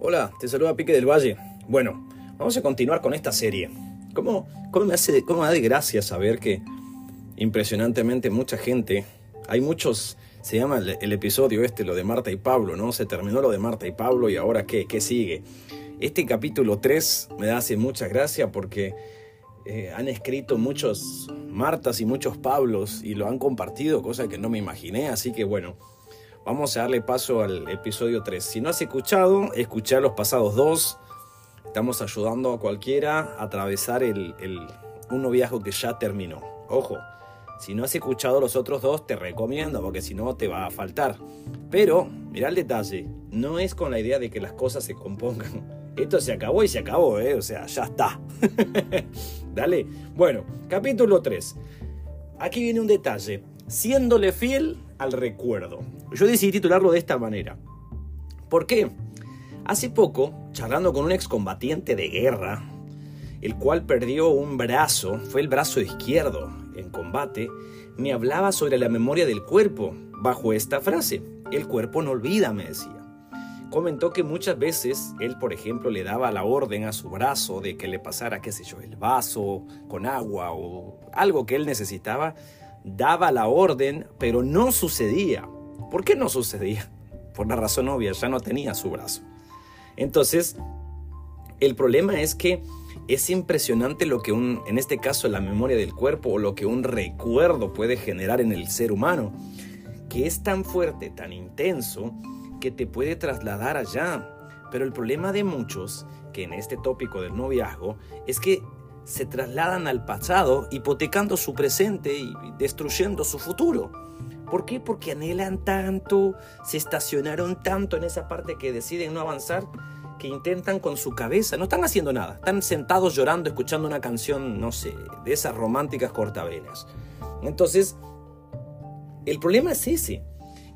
Hola, te saluda Pique del Valle. Bueno, vamos a continuar con esta serie. ¿Cómo, cómo me hace, cómo me da de gracia saber que impresionantemente mucha gente, hay muchos, se llama el, episodio este, lo de Marta y Pablo, ¿no? Se terminó lo de Marta y Pablo y ahora qué, qué sigue. Este capítulo 3 me hace mucha gracia porque eh, han escrito muchos Martas y muchos Pablos y lo han compartido, cosa que no me imaginé, así que bueno, vamos a darle paso al episodio 3. Si no has escuchado, escuchar los pasados dos. Estamos ayudando a cualquiera a atravesar el, un noviazgo que ya terminó. Ojo, si no has escuchado los otros dos, te recomiendo, porque si no te va a faltar. Pero, mira el detalle, no es con la idea de que las cosas se compongan. Esto se acabó y se acabó, ¿eh? O sea, ya está. Dale. Bueno, capítulo 3. Aquí viene un detalle. Siéndole fiel al recuerdo. Yo decidí titularlo de esta manera. ¿Por qué? Hace poco, charlando con un excombatiente de guerra, el cual perdió un brazo, fue el brazo izquierdo en combate, me hablaba sobre la memoria del cuerpo, bajo esta frase, el cuerpo no olvida, me decía. Comentó que muchas veces él, por ejemplo, le daba la orden a su brazo de que le pasara, qué sé yo, el vaso con agua o algo que él necesitaba, daba la orden, pero no sucedía. ¿Por qué no sucedía? Por la razón obvia, ya no tenía su brazo. Entonces, el problema es que es impresionante lo que un, en este caso la memoria del cuerpo o lo que un recuerdo puede generar en el ser humano, que es tan fuerte, tan intenso, que te puede trasladar allá. Pero el problema de muchos, que en este tópico del noviazgo, es que se trasladan al pasado, hipotecando su presente y destruyendo su futuro. ¿Por qué? Porque anhelan tanto, se estacionaron tanto en esa parte que deciden no avanzar, que intentan con su cabeza, no están haciendo nada, están sentados llorando, escuchando una canción, no sé, de esas románticas cortavenas. Entonces, el problema es ese,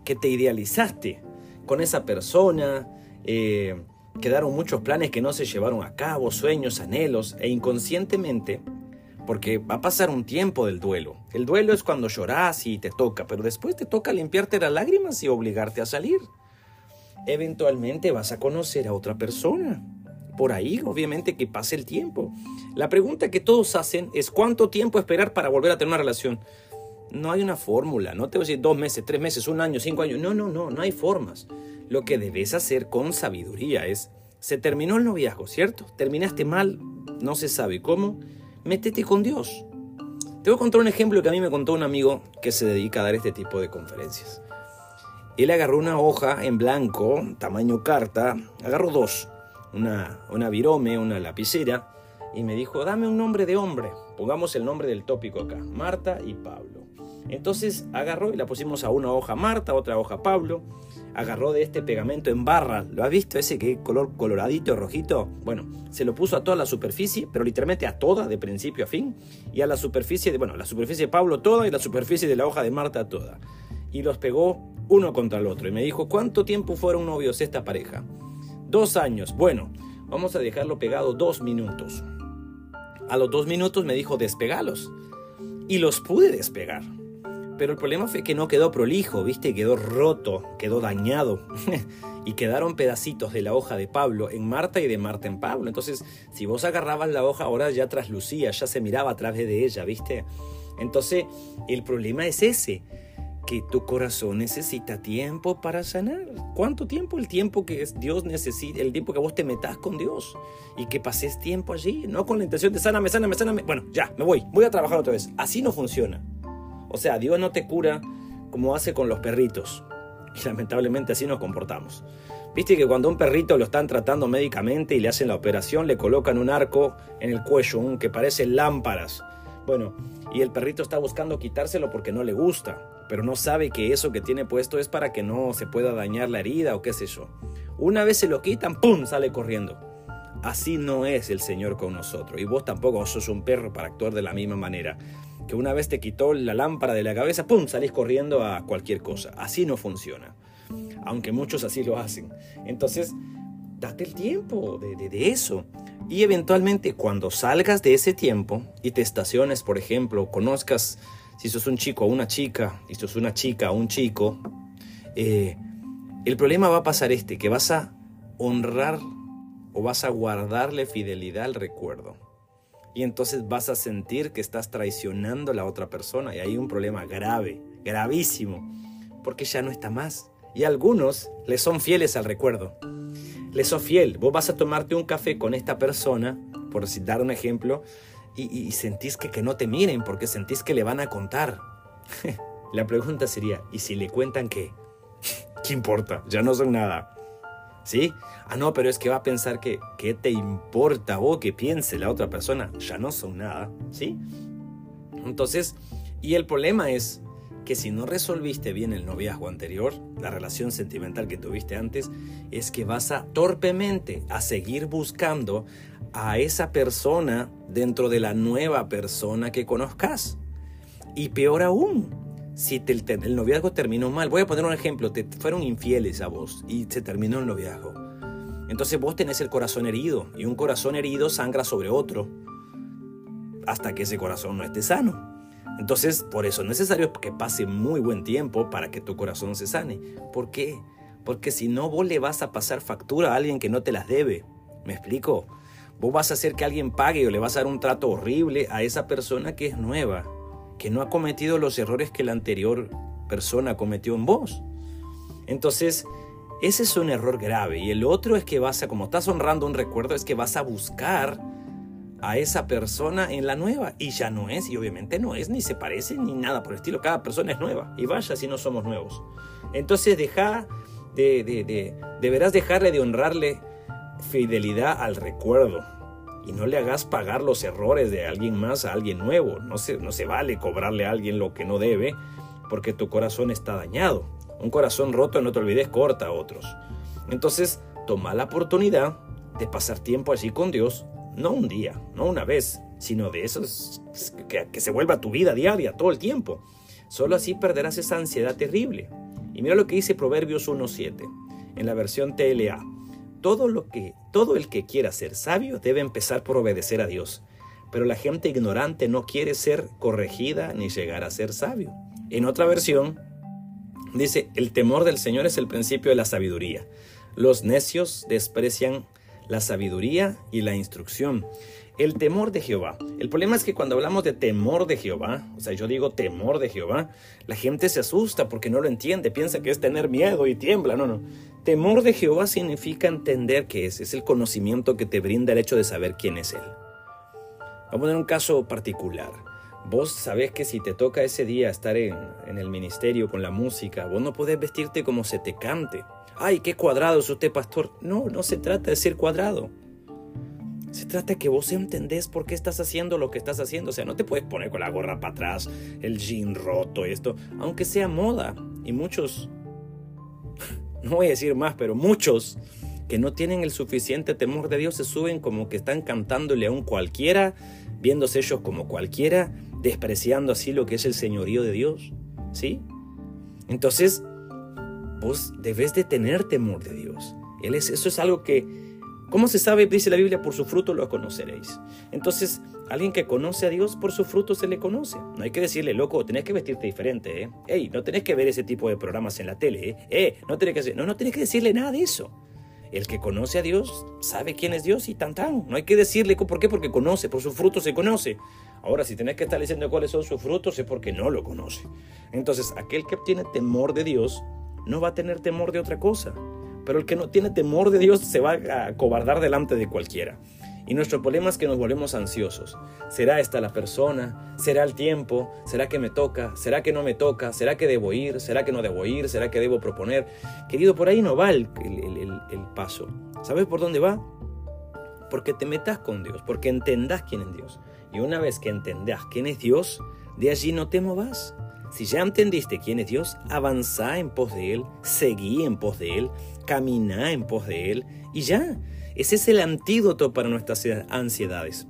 que te idealizaste con esa persona, eh, quedaron muchos planes que no se llevaron a cabo, sueños, anhelos, e inconscientemente, porque va a pasar un tiempo del duelo. El duelo es cuando lloras y te toca, pero después te toca limpiarte las lágrimas y obligarte a salir. Eventualmente vas a conocer a otra persona. Por ahí, obviamente, que pase el tiempo. La pregunta que todos hacen es cuánto tiempo esperar para volver a tener una relación. No hay una fórmula, no te voy a decir dos meses, tres meses, un año, cinco años. No, no, no, no hay formas. Lo que debes hacer con sabiduría es, se terminó el noviazgo, ¿cierto? Terminaste mal, no se sabe cómo, métete con Dios. Te voy a contar un ejemplo que a mí me contó un amigo que se dedica a dar este tipo de conferencias. Él agarró una hoja en blanco, tamaño carta, agarró dos, una, una virome, una lapicera, y me dijo, dame un nombre de hombre. Pongamos el nombre del tópico acá, Marta y Pablo. Entonces agarró y la pusimos a una hoja Marta, otra hoja Pablo, agarró de este pegamento en barra, ¿lo has visto ese que color coloradito, rojito? Bueno, se lo puso a toda la superficie, pero literalmente a toda, de principio a fin, y a la superficie de, bueno, la superficie de Pablo toda y la superficie de la hoja de Marta toda. Y los pegó uno contra el otro. Y me dijo, ¿cuánto tiempo fueron novios esta pareja? Dos años. Bueno, vamos a dejarlo pegado dos minutos. A los dos minutos me dijo, despegalos. Y los pude despegar. Pero el problema fue que no quedó prolijo, ¿viste? Quedó roto, quedó dañado. y quedaron pedacitos de la hoja de Pablo en Marta y de Marta en Pablo. Entonces, si vos agarrabas la hoja, ahora ya traslucía, ya se miraba a través de ella, ¿viste? Entonces, el problema es ese, que tu corazón necesita tiempo para sanar. ¿Cuánto tiempo? El tiempo que Dios necesita, el tiempo que vos te metas con Dios y que pases tiempo allí, no con la intención de sáname, sáname, sáname. Bueno, ya, me voy, voy a trabajar otra vez. Así no funciona. O sea, Dios no te cura como hace con los perritos. Y lamentablemente así nos comportamos. Viste que cuando un perrito lo están tratando médicamente y le hacen la operación, le colocan un arco en el cuello, un que parece lámparas. Bueno, y el perrito está buscando quitárselo porque no le gusta, pero no sabe que eso que tiene puesto es para que no se pueda dañar la herida o qué sé yo. Una vez se lo quitan, ¡pum! sale corriendo. Así no es el Señor con nosotros. Y vos tampoco sos un perro para actuar de la misma manera que una vez te quitó la lámpara de la cabeza, ¡pum!, salís corriendo a cualquier cosa. Así no funciona. Aunque muchos así lo hacen. Entonces, date el tiempo de, de, eso. Y eventualmente cuando salgas de ese tiempo y te estaciones, por ejemplo, conozcas, si sos un chico o una chica, si sos una chica o un chico, eh, el problema va a pasar este, que vas a honrar o vas a guardarle fidelidad al recuerdo. Y entonces vas a sentir que estás traicionando a la otra persona y hay un problema grave, gravísimo, porque ya no está más. Y algunos le son fieles al recuerdo. Le son fiel. Vos vas a tomarte un café con esta persona, por dar un ejemplo, y, sentís que, que no te miren porque sentís que le van a contar. la pregunta sería, ¿y si le cuentan qué? ¿Qué importa? Ya no son nada. ¿Sí? Ah, no, pero es que va a pensar que, ¿qué te importa vos que piense la otra persona? Ya no son nada, ¿sí? Entonces, y el problema es que si no resolviste bien el noviazgo anterior, la relación sentimental que tuviste antes, es que vas a torpemente a seguir buscando a esa persona dentro de la nueva persona que conozcas. Y peor aún, si el noviazgo terminó mal, voy a poner un ejemplo, te fueron infieles a vos y se terminó el noviazgo. Entonces vos tenés el corazón herido y un corazón herido sangra sobre otro hasta que ese corazón no esté sano. Entonces, por eso es necesario que pase muy buen tiempo para que tu corazón se sane. ¿Por qué? Porque si no, vos le vas a pasar factura a alguien que no te las debe. ¿Me explico? Vos vas a hacer que alguien pague o le vas a dar un trato horrible a esa persona que es nueva que no ha cometido los errores que la anterior persona cometió en vos. Entonces, ese es un error grave. Y el otro es que vas a, como estás honrando un recuerdo, es que vas a buscar a esa persona en la nueva. Y ya no es, y obviamente no es, ni se parece, ni nada por el estilo. Cada persona es nueva. Y vaya si no somos nuevos. Entonces, deja de, de, de, deberás dejarle de honrarle fidelidad al recuerdo y no le hagas pagar los errores de alguien más a alguien nuevo. No se, no se vale cobrarle a alguien lo que no debe porque tu corazón está dañado. Un corazón roto, no te olvides, corta a otros. Entonces, toma la oportunidad de pasar tiempo allí con Dios, no un día, no una vez, sino de esos que, que se vuelva tu vida diaria, todo el tiempo. Solo así perderás esa ansiedad terrible. Y mira lo que dice Proverbios 1.7 en la versión TLA todo lo que todo el que quiera ser sabio debe empezar por obedecer a Dios. Pero la gente ignorante no quiere ser corregida ni llegar a ser sabio. En otra versión dice, "El temor del Señor es el principio de la sabiduría. Los necios desprecian la sabiduría y la instrucción." El temor de Jehová. El problema es que cuando hablamos de temor de Jehová, o sea, yo digo temor de Jehová, la gente se asusta porque no lo entiende, piensa que es tener miedo y tiembla. No, no. Temor de Jehová significa entender que es, es el conocimiento que te brinda el hecho de saber quién es Él. Vamos a poner un caso particular. Vos sabés que si te toca ese día estar en, en el ministerio con la música, vos no podés vestirte como se te cante. Ay, qué cuadrado es usted, pastor. No, no se trata de ser cuadrado. Se trata de que vos entendés por qué estás haciendo lo que estás haciendo. O sea, no te puedes poner con la gorra para atrás, el jean roto, esto, aunque sea moda. Y muchos no voy a decir más, pero muchos que no tienen el suficiente temor de Dios se suben como que están cantándole a un cualquiera, viéndose ellos como cualquiera, despreciando así lo que es el señorío de Dios. ¿Sí? Entonces, vos debes de tener temor de Dios. Él es, eso es algo que, ¿cómo se sabe? Dice la Biblia, por su fruto lo conoceréis. Entonces, Alguien que conoce a Dios por su fruto se le conoce. No hay que decirle, loco, tenés que vestirte diferente, ¿eh? Ey, no tenés que ver ese tipo de programas en la tele, ¿eh? eh no tenés que no, no tenés que decirle nada de eso. El que conoce a Dios sabe quién es Dios y tan tan. No hay que decirle por qué, porque conoce, por su fruto se conoce. Ahora, si tenés que estar diciendo cuáles son sus frutos, es porque no lo conoce. Entonces, aquel que tiene temor de Dios no va a tener temor de otra cosa. Pero el que no tiene temor de Dios se va a cobardar delante de cualquiera. Y nuestro problema es que nos volvemos ansiosos. ¿Será esta la persona? ¿Será el tiempo? ¿Será que me toca? ¿Será que no me toca? ¿Será que debo ir? ¿Será que no debo ir? ¿Será que debo proponer? Querido, por ahí no va el, paso. ¿Sabes por dónde va? Porque te metas con Dios, porque entendás quién es Dios. Y una vez que entendás quién es Dios, de allí no te movas. Si ya entendiste quién es Dios, avanzá en pos de Él, seguí en pos de Él, camina en pos de Él y ya. Ese es el antídoto para nuestras ansiedades,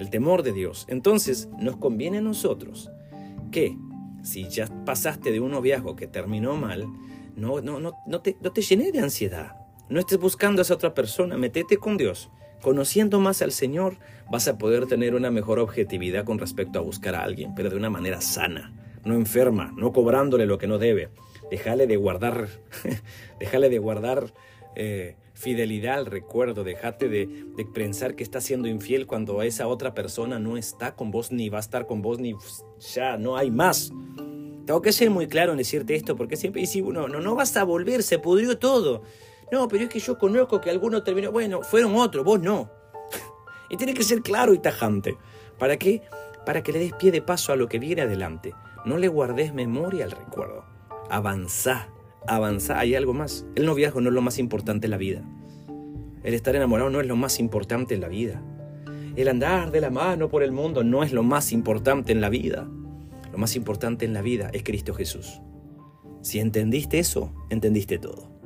el temor de Dios. Entonces, nos conviene a nosotros que si ya pasaste de un noviazgo que terminó mal, no, no, no, no, te, no te llenes de ansiedad. No estés buscando a esa otra persona, metete con Dios. Conociendo más al Señor, vas a poder tener una mejor objetividad con respecto a buscar a alguien, pero de una manera sana, no enferma, no cobrándole lo que no debe. Déjale de guardar, déjale de guardar eh, fidelidad al recuerdo, dejate de, pensar que estás siendo infiel cuando esa otra persona no está con vos, ni va a estar con vos, ni ya no hay más. Tengo que ser muy claro en decirte esto, porque siempre dices, no, no, no vas a volver, se pudrió todo. No, pero es que yo conozco que alguno terminó, bueno, fueron otros, vos no. y tiene que ser claro y tajante. ¿Para qué? Para que le des pie de paso a lo que viene adelante. No le guardes memoria al recuerdo. Avanzá, avanzá, hay algo más. El noviazgo no es lo más importante en la vida. El estar enamorado no es lo más importante en la vida. El andar de la mano por el mundo no es lo más importante en la vida. Lo más importante en la vida es Cristo Jesús. Si entendiste eso, entendiste todo.